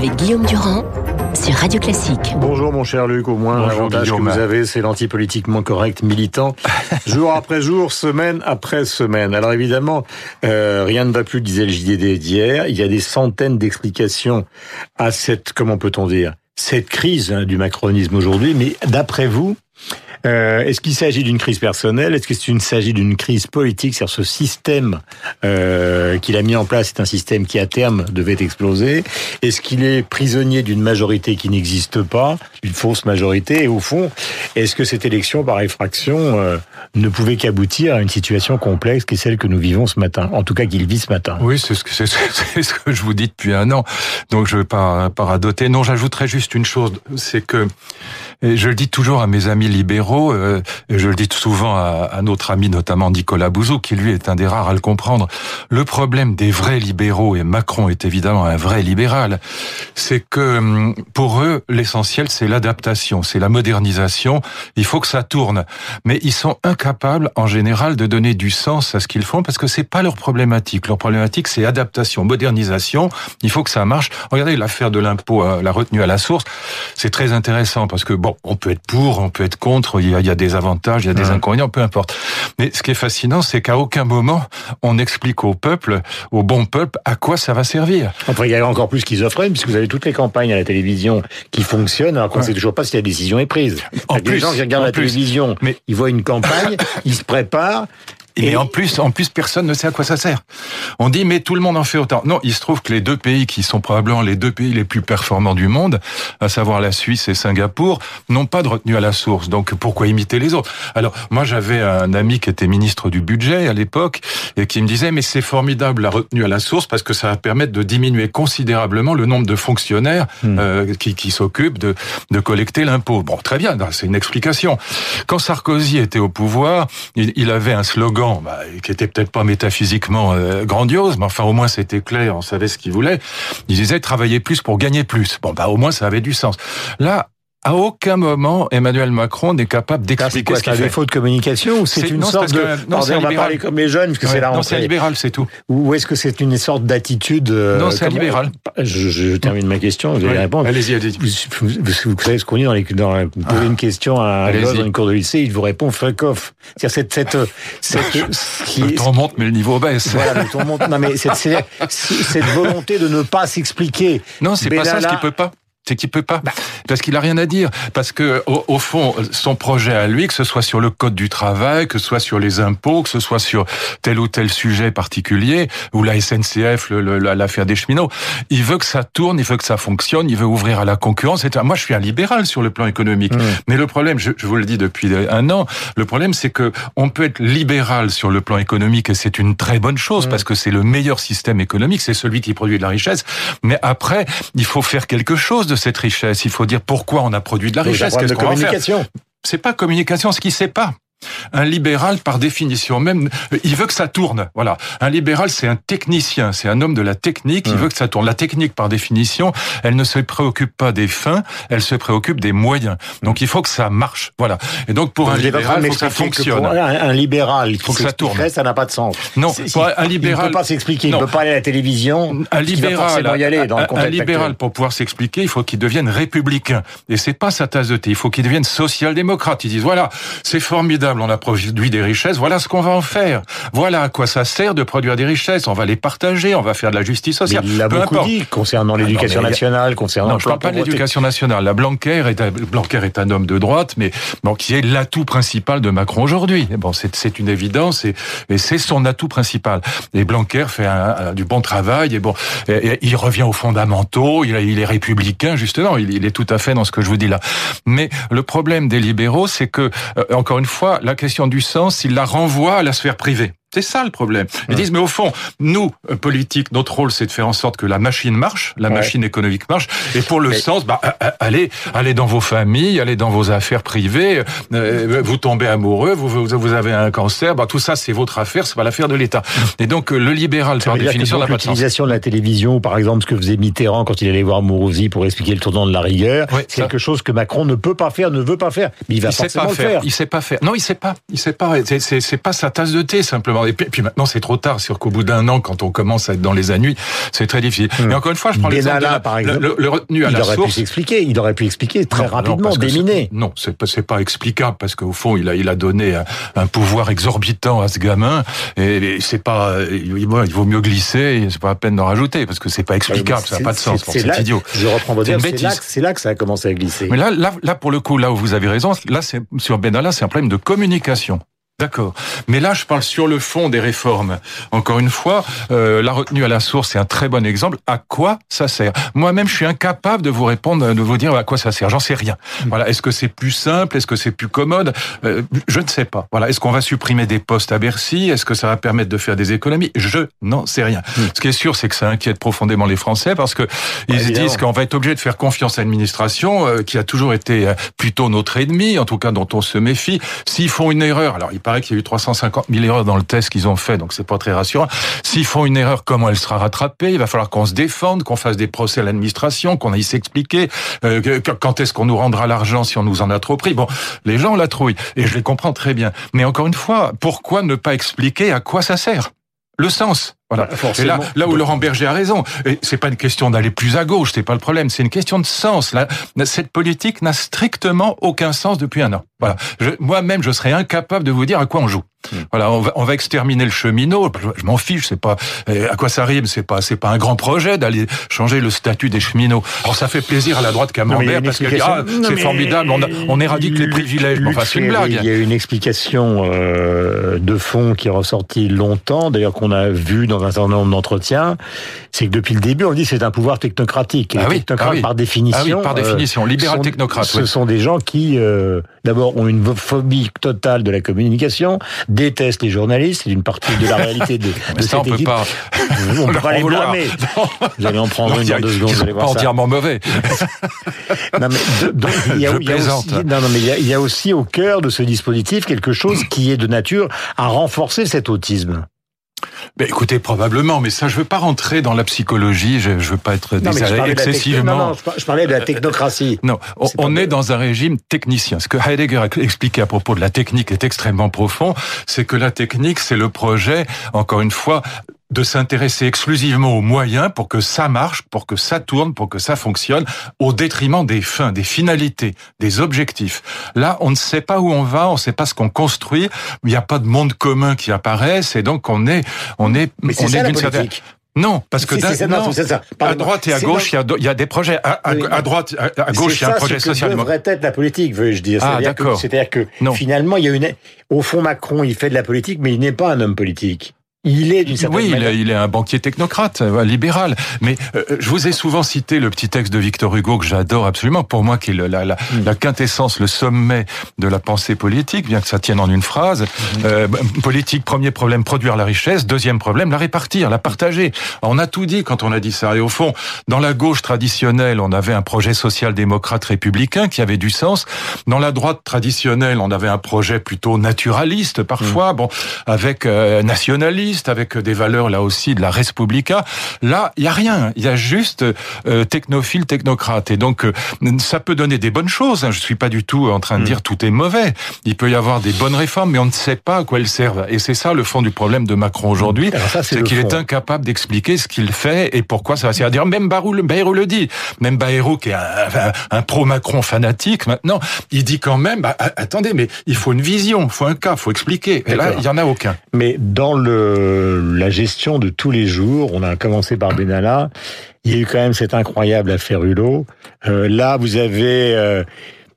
avec Guillaume Durand sur Radio Classique. Bonjour mon cher Luc, au moins l'avantage que vous avez, c'est l'antipolitiquement correct militant, jour après jour, semaine après semaine. Alors évidemment, euh, rien ne va plus, disait le JDD d'hier. Il y a des centaines d'explications à cette, comment peut-on dire, cette crise hein, du macronisme aujourd'hui. Mais d'après vous, euh, Est-ce qu'il s'agit d'une crise personnelle? Est-ce qu'il s'agit d'une crise politique? C'est-à-dire ce système euh, qu'il a mis en place est un système qui à terme devait exploser. Est-ce qu'il est prisonnier d'une majorité qui n'existe pas, une fausse majorité? Et au fond, est-ce que cette élection par effraction euh, ne pouvait qu'aboutir à une situation complexe qui est celle que nous vivons ce matin? En tout cas, qu'il vit ce matin. Oui, c'est ce, ce que je vous dis depuis un an. Donc je ne vais pas, pas radoter. Non, j'ajouterais juste une chose, c'est que et je le dis toujours à mes amis libéraux, euh, je le dis souvent à, à, notre ami notamment Nicolas Bouzou, qui lui est un des rares à le comprendre. Le problème des vrais libéraux, et Macron est évidemment un vrai libéral, c'est que hum, pour eux, l'essentiel c'est l'adaptation, c'est la modernisation. Il faut que ça tourne, mais ils sont incapables en général de donner du sens à ce qu'ils font parce que c'est pas leur problématique. Leur problématique c'est adaptation, modernisation. Il faut que ça marche. Regardez l'affaire de l'impôt, la retenue à la source, c'est très intéressant parce que bon on peut être pour, on peut être contre, il y a, des avantages, il y a des inconvénients, peu importe. Mais ce qui est fascinant, c'est qu'à aucun moment, on explique au peuple, au bon peuple, à quoi ça va servir. Enfin, il y a encore plus schizophrène, puisque vous avez toutes les campagnes à la télévision qui fonctionnent, alors qu'on ne sait toujours pas si la décision est prise. En plus, les gens qui regardent la télévision, mais... ils voient une campagne, ils se préparent, et, en plus, en plus, personne ne sait à quoi ça sert. On dit, mais tout le monde en fait autant. Non, il se trouve que les deux pays qui sont probablement les deux pays les plus performants du monde, à savoir la Suisse et Singapour, n'ont pas de retenue à la source. Donc, pourquoi imiter les autres? Alors, moi, j'avais un ami qui était ministre du budget à l'époque et qui me disait, mais c'est formidable la retenue à la source parce que ça va permettre de diminuer considérablement le nombre de fonctionnaires hmm. euh, qui, qui s'occupent de, de collecter l'impôt. Bon, très bien, c'est une explication. Quand Sarkozy était au pouvoir, il, il avait un slogan bah, qui était peut-être pas métaphysiquement euh, grandiose, mais enfin au moins c'était clair, on savait ce qu'il voulait. Il disait travailler plus pour gagner plus. Bon, bah au moins ça avait du sens. Là, à aucun moment, Emmanuel Macron n'est capable d'expliquer ce qu'il fait. C'est défaut de communication ou c'est une sorte de... non, c'est on va parler comme les jeunes, parce que c'est la. Non, c'est libéral, c'est tout. Ou est-ce que c'est une sorte d'attitude... Euh, non, c'est libéral. Je, je, termine ma question, vous allez répondre. Allez-y, allez-y. Vous, vous, savez ce qu'on dit dans les... Dans, vous posez une question à un dans une cour de lycée, il vous répond fuck off. C'est-à-dire cette... cette, cette qui le ton monte, mais le niveau baisse. Voilà, le ton monte. Non, mais cette, cette volonté de ne pas s'expliquer. Non, c'est pas ça ce qu'il peut pas c'est qu'il peut pas, bah. parce qu'il a rien à dire, parce que au, fond, son projet à lui, que ce soit sur le code du travail, que ce soit sur les impôts, que ce soit sur tel ou tel sujet particulier, ou la SNCF, l'affaire des cheminots, il veut que ça tourne, il veut que ça fonctionne, il veut ouvrir à la concurrence. Et moi, je suis un libéral sur le plan économique, mmh. mais le problème, je, je, vous le dis depuis un an, le problème, c'est que on peut être libéral sur le plan économique, et c'est une très bonne chose, mmh. parce que c'est le meilleur système économique, c'est celui qui produit de la richesse. Mais après, il faut faire quelque chose de cette richesse. Il faut dire pourquoi on a produit de la richesse. Qu'est-ce qu'on va faire? C'est pas communication, ce qui sait pas. Un libéral, par définition même, il veut que ça tourne. Voilà. Un libéral, c'est un technicien, c'est un homme de la technique. Il veut que ça tourne. La technique, par définition, elle ne se préoccupe pas des fins, elle se préoccupe des moyens. Donc, il faut que ça marche. Voilà. Et donc, pour un libéral, il faut que ça fonctionne. un, libéral, il faut que ça tourne. Ça n'a pas de sens. Non, pour un libéral, il ne peut pas s'expliquer. Il ne peut pas aller à la télévision. Un libéral, y aller dans un, libéral, pour pouvoir s'expliquer, il faut qu'il devienne républicain. Et c'est pas sa tasse de thé. Il faut qu'il devienne social-démocrate. Ils disent voilà, c'est formidable on a produit des richesses, voilà ce qu'on va en faire. Voilà à quoi ça sert de produire des richesses. On va les partager, on va faire de la justice sociale. il l'a beaucoup dit concernant ah l'éducation nationale, concernant. Non, je parle pas de l'éducation nationale. La Blanquer est, un, Blanquer est un homme de droite, mais bon, qui est l'atout principal de Macron aujourd'hui. Bon, c'est une évidence et, et c'est son atout principal. Et Blanquer fait un, du bon travail et bon, il revient aux fondamentaux. Il, il est républicain justement. Il, il, est tout à fait dans ce que je vous dis là. Mais le problème des libéraux, c'est que euh, encore une fois, la question du sens, il la renvoie à la sphère privée. C'est ça le problème. Ils disent, mais au fond, nous, euh, politiques, notre rôle, c'est de faire en sorte que la machine marche, la machine économique marche. Et pour le sens, bah, allez, allez dans vos familles, allez dans vos affaires privées. Euh, vous tombez amoureux, vous, vous avez un cancer, bah, tout ça, c'est votre affaire, c'est pas l'affaire de l'État. Et donc, euh, le libéral, par définition, n'a pas de L'utilisation de la télévision, par exemple, ce que faisait Mitterrand quand il allait voir Mourouzi pour expliquer le tournant de la rigueur, c'est quelque chose que Macron ne peut pas faire, ne veut pas faire. Mais il va il forcément le faire. Il sait pas faire. Non, il sait pas. Il sait pas. C'est pas sa tasse de thé, simplement. Non, et puis, maintenant, c'est trop tard. C'est qu'au bout d'un an, quand on commence à être dans les annuits, c'est très difficile. Hmm. Mais encore une fois, je prends l'exemple par exemple, le, retenu à il aurait Pu s'expliquer. Il aurait pu expliquer très rapidement, déminer. Non, c'est pas, pas explicable parce qu'au fond, il a, il a donné un, pouvoir exorbitant à ce gamin et, c'est pas, il vaut mieux glisser. C'est pas la peine d'en rajouter parce que c'est pas explicable. Ça n'a pas de sens. C'est idiot. Je reprends votre C'est là, que ça a commencé à glisser. Mais là, là, là, pour le coup, là où vous avez raison, là, c'est sur Benalla, c'est un problème de communication. D'accord. Mais là, je parle sur le fond des réformes. Encore une fois, euh, la retenue à la source, c'est un très bon exemple. À quoi ça sert? Moi-même, je suis incapable de vous répondre, de vous dire à quoi ça sert. J'en sais rien. Hmm. Voilà. Est-ce que c'est plus simple? Est-ce que c'est plus commode? Euh, Je ne sais pas. Voilà. Est-ce qu'on va supprimer des postes à Bercy? Est-ce que ça va permettre de faire des économies? Je n'en sais rien. Hmm. Ce qui est sûr, c'est que ça inquiète profondément les Français parce que ils se disent qu'on va être obligé de faire confiance à l'administration euh, qui a toujours été euh, plutôt notre ennemi, en tout cas dont on se méfie. S'ils font une erreur, alors il paraît qu'il y a eu 350 000 erreurs dans le test qu'ils ont fait, donc c'est pas très rassurant. S'ils font une erreur, comment elle sera rattrapée Il va falloir qu'on se défende, qu'on fasse des procès à l'administration, qu'on aille s'expliquer. Euh, quand est-ce qu'on nous rendra l'argent si on nous en a trop pris Bon, les gens la trouillent, et je les comprends très bien. Mais encore une fois, pourquoi ne pas expliquer à quoi ça sert? Le sens voilà. Bah, et là, là où Laurent Berger a raison, c'est pas une question d'aller plus à gauche, c'est pas le problème, c'est une question de sens. Là, cette politique n'a strictement aucun sens depuis un an. Voilà. Moi-même, je serais incapable de vous dire à quoi on joue. Hmm. Voilà, on va, on va, exterminer le cheminot. Je, m'en fiche, c'est pas à quoi ça rime. C'est pas, c'est pas un grand projet d'aller changer le statut des cheminots. Alors ça fait plaisir à la droite Camembert parce que ah, c'est formidable. On, on éradique les privilèges. Enfin, c'est une blague. Il y a une explication euh, de fond qui est ressortie longtemps, d'ailleurs qu'on a vu dans un certain nombre d'entretiens, c'est que depuis le début, on dit c'est un pouvoir technocratique. Et ah oui, ah par définition. Ah par définition, libéral technocrate. Ce sont des gens qui, euh, d'abord, ont une phobie totale de la communication, détestent les journalistes, c'est une partie de la réalité de, de ça, on peut Pas... On peut pas les blâmer. Vous allez en prendre une dans deux secondes. Ils pas entièrement mauvais. non, mais, donc, il y a, il y a aussi, non, non, mais il y, a, il y a aussi au cœur de ce dispositif quelque chose qui est de nature à renforcer cet autisme. Ben écoutez, probablement, mais ça, je veux pas rentrer dans la psychologie, je, je veux pas être excessivement. Non, non, je parlais de la technocratie. non, on, est, dans un régime technicien. Ce que Heidegger a expliqué à propos de la technique est extrêmement profond, c'est que la technique, c'est le projet, encore une fois, de s'intéresser exclusivement aux moyens pour que ça marche, pour que ça tourne, pour que ça fonctionne, au détriment des fins, des finalités, des objectifs. Là, on ne sait pas où on va, on ne sait pas ce qu'on construit, il n'y a pas de monde commun qui apparaît, et donc on est, on est, Mais on est d'une certaine... Non, parce que ça, à droite et à gauche, il y, a, des projets. À, droite, à, gauche, il y a un projet social. C'est devrait être la politique, veux-je dire. Ah, d'accord. C'est-à-dire que, finalement, il y a une. Au fond, Macron, il fait de la politique, mais il n'est pas un homme politique. Il est d'une certaine oui, il est un banquier technocrate, euh, libéral. Mais euh, je vous ai souvent cité le petit texte de Victor Hugo que j'adore absolument. Pour moi, qui est la, la, mm. la, quintessence, le sommet de la pensée politique, bien que ça tienne en une phrase. Mm. Euh, politique, premier problème, produire la richesse. Deuxième problème, la répartir, la partager. On a tout dit quand on a dit ça. Et au fond, dans la gauche traditionnelle, on avait un projet social-démocrate républicain qui avait du sens. Dans la droite traditionnelle, on avait un projet plutôt naturaliste parfois, mm. bon, avec euh, nationaliste avec des valeurs là aussi de la Respublica. Là, il y a rien. Il y a juste euh, technophile, technocrate. Et donc, euh, ça peut donner des bonnes choses. Hein. Je suis pas du tout en train de hmm. dire tout est mauvais. Il peut y avoir des bonnes réformes, mais on ne sait pas à quoi elles servent. Et c'est ça le fond du problème de Macron aujourd'hui, c'est qu'il est incapable d'expliquer ce qu'il fait et pourquoi ça va servir. Dire même Bayrou, le dit. Même Bayrou, qui est un, pro-Macron fanatique maintenant, il dit quand même, bah, attendez, mais il faut une vision, il faut un cas, il faut expliquer. Et là, il y en a aucun. Mais dans le la gestion de tous les jours. On a commencé par Benalla. Il y a eu quand même cette incroyable affaire Hulot. Euh, là, vous avez, euh,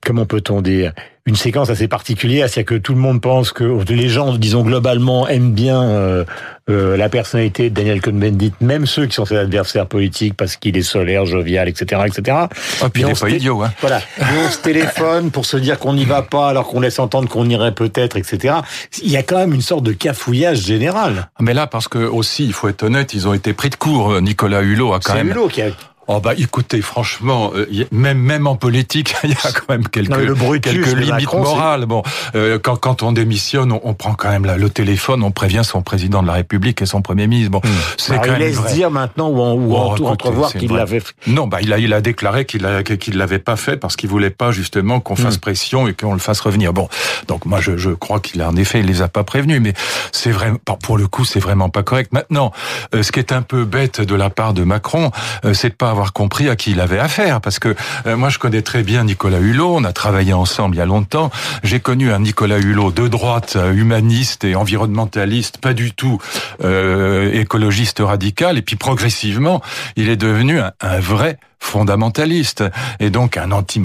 comment peut-on dire, une séquence assez particulière, c'est-à-dire que tout le monde pense que les gens, disons globalement, aiment bien euh, euh, la personnalité de Daniel Cohn-Bendit, même ceux qui sont ses adversaires politiques parce qu'il est solaire, jovial, etc., etc. Ah, puis il n'est pas idiot, hein. Voilà. Et on se téléphone pour se dire qu'on n'y va pas alors qu'on laisse entendre qu'on irait peut-être, etc. Il y a quand même une sorte de cafouillage général. Mais là, parce que aussi, il faut être honnête, ils ont été pris de court. Nicolas Hulot a quand même. Hulot qui a Oh bah écoutez, franchement, euh, même même en politique, il y a quand même quelques quelques limites morales. Bon, euh, quand quand on démissionne, on, prend quand même le téléphone, on prévient son président de la République et son premier ministre. Bon, hmm. c'est bah, quand il laisse dire maintenant ou, en, ou oh, entrevoir qu'il l'avait. fait. Non, bah il a il a déclaré qu'il qu'il l'avait pas fait parce qu'il voulait pas justement qu'on fasse hmm. pression et qu'on le fasse revenir. Bon, donc moi je, je crois qu'il a en effet il les a pas prévenus, mais c'est vraiment pour le coup c'est vraiment pas correct. Maintenant, euh, ce qui est un peu bête de la part de Macron, c'est de pas avoir compris à qui il avait affaire. Parce que euh, moi, je connais très bien Nicolas Hulot. On a travaillé ensemble il y a longtemps. J'ai connu un Nicolas Hulot de droite, euh, humaniste et environnementaliste, pas du tout euh, écologiste radical. Et puis progressivement, il est devenu un vrai fondamentaliste et donc un anti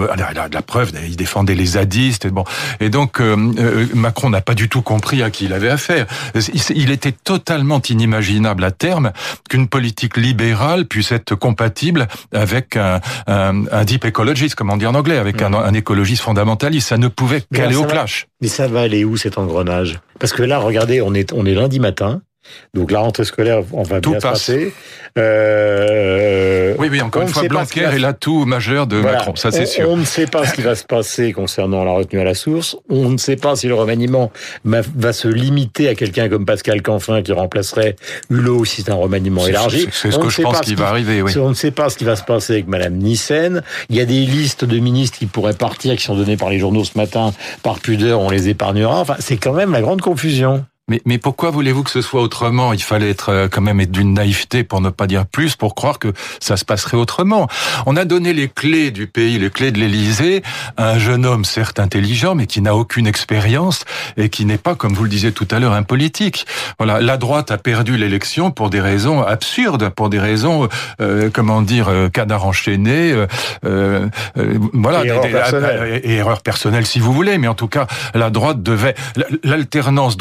la preuve il défendait les zadistes et bon. Et donc euh, euh, Macron n'a pas du tout compris à qui il avait affaire. Il était totalement inimaginable à terme qu'une politique libérale puisse être compatible avec un, un, deep ecologist comme on dit en anglais avec un, un écologiste fondamentaliste. Ça ne pouvait qu'aller au clash. Mais ça va aller où cet engrenage? Parce que là regardez on est on est lundi matin donc la rentrée scolaire, on va tout bien passe. passer. Euh, oui, oui, encore une fois, Blanquer est l'atout majeur de Macron, ça c'est sûr. On ne sait pas ce qui va se passer concernant la retenue à la source. On ne sait pas si le remaniement va se limiter à quelqu'un comme Pascal Canfin qui remplacerait Hulot si c'est un remaniement élargi. C'est ce que je pense qui va arriver, oui. On ne sait pas ce qui va se passer avec Madame Nissen. Il y a des listes de ministres qui pourraient partir, qui sont données par les journaux ce matin. Par pudeur, on les épargnera. Enfin, c'est quand même la grande confusion. Mais, mais pourquoi voulez-vous que ce soit autrement? Il fallait être euh, quand même être d'une naïveté, pour ne pas dire plus, pour croire que ça se passerait autrement. On a donné les clés du pays, les clés de l'Élysée, à un jeune homme certes intelligent, mais qui n'a aucune expérience et qui n'est pas, comme vous le disiez tout à l'heure, un politique. Voilà, la droite a perdu l'élection pour des raisons absurdes, pour des raisons, euh, comment dire, euh, canard enchaîné, euh, euh, voilà, et erreurs personnelles si vous voulez, mais en tout cas, la droite devait l'alternance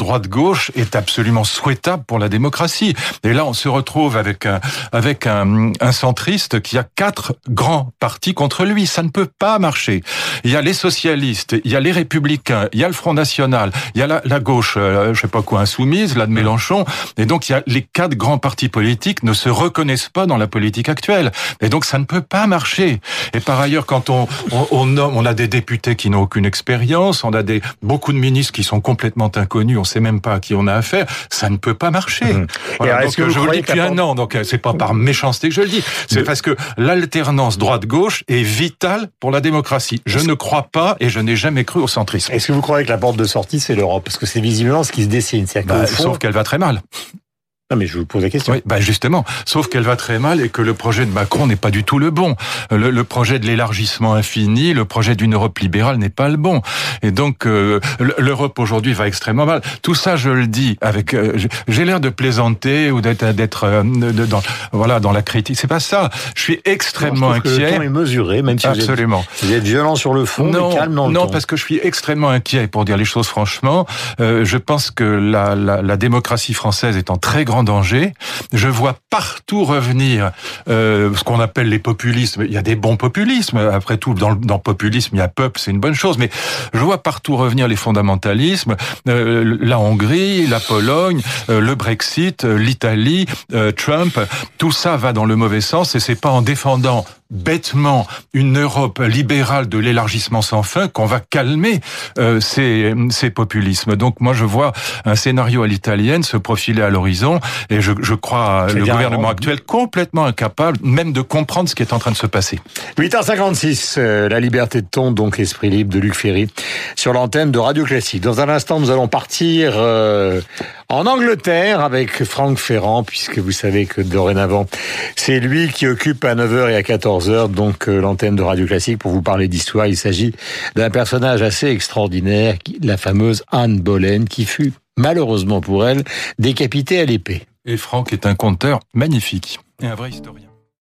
est absolument souhaitable pour la démocratie. Et là, on se retrouve avec un, avec un, un centriste qui a quatre grands partis contre lui. Ça ne peut pas marcher. Il y a les socialistes, il y a les républicains, il y a le Front National, il y a la, la gauche, euh, je sais pas quoi, insoumise, là de Mélenchon. Et donc, il y a les quatre grands partis politiques ne se reconnaissent pas dans la politique actuelle. Et donc, ça ne peut pas marcher. Et par ailleurs, quand on, on, on a des députés qui n'ont aucune expérience, on a des, beaucoup de ministres qui sont complètement inconnus, on sait même pas à qui on a affaire, ça ne peut pas marcher. Mmh. donc, je vous le dis depuis un an, donc euh, c'est pas par méchanceté que je le dis, c'est parce que l'alternance droite-gauche est vitale pour la démocratie. Je ne crois pas et je n'ai jamais cru au centrisme. Est-ce que vous croyez que la porte de sortie, c'est l'Europe? Parce que c'est visiblement ce qui se dessine. Bah, sauf qu'elle va très mal. Non, mais je vous pose la question. Oui, bah justement, sauf qu'elle va très mal et que le projet de Macron n'est pas du tout le bon. Le, le projet de l'élargissement infini, le projet d'une Europe libérale n'est pas le bon. Et donc, euh, l'Europe aujourd'hui va extrêmement mal. Tout ça, je le dis avec, euh, j'ai l'air de plaisanter ou d'être, d'être euh, dans, voilà, dans la critique. C'est pas ça. Je suis extrêmement inquiet. Que le ton est mesuré, même si Absolument. Vous êtes, violent sur le fond, non, mais calme dans le Non, parce que je suis extrêmement inquiet, pour dire les choses franchement. je pense que la, la, la démocratie française est en très grande danger. Je vois partout revenir euh, ce qu'on appelle les populismes. Il y a des bons populismes. Après tout, dans, dans populisme, il y a peuple, c'est une bonne chose. Mais je vois partout revenir les fondamentalismes. Euh, la Hongrie, la Pologne, euh, le Brexit, l'Italie, Trump. Tout ça va dans le mauvais sens et c'est pas en défendant bêtement une Europe libérale de l'élargissement sans fin qu'on va calmer euh, ces, ces populismes. Donc moi je vois un scénario à l'italienne se profiler à l'horizon et je, je crois le gouvernement actuel complètement incapable même de comprendre ce qui est en train de se passer. 8h56, euh, la liberté de ton, donc esprit libre de Luc Ferry, sur l'antenne de Radio Classique. Dans un instant, nous allons partir euh, en Angleterre avec Franck Ferrand, puisque vous savez que dorénavant, c'est lui qui occupe à 9h et à 14h donc euh, l'antenne de Radio Classique pour vous parler d'histoire. Il s'agit d'un personnage assez extraordinaire, la fameuse Anne Boleyn, qui fut malheureusement pour elle décapitée à l'épée. Et Franck est un conteur magnifique et un vrai historien.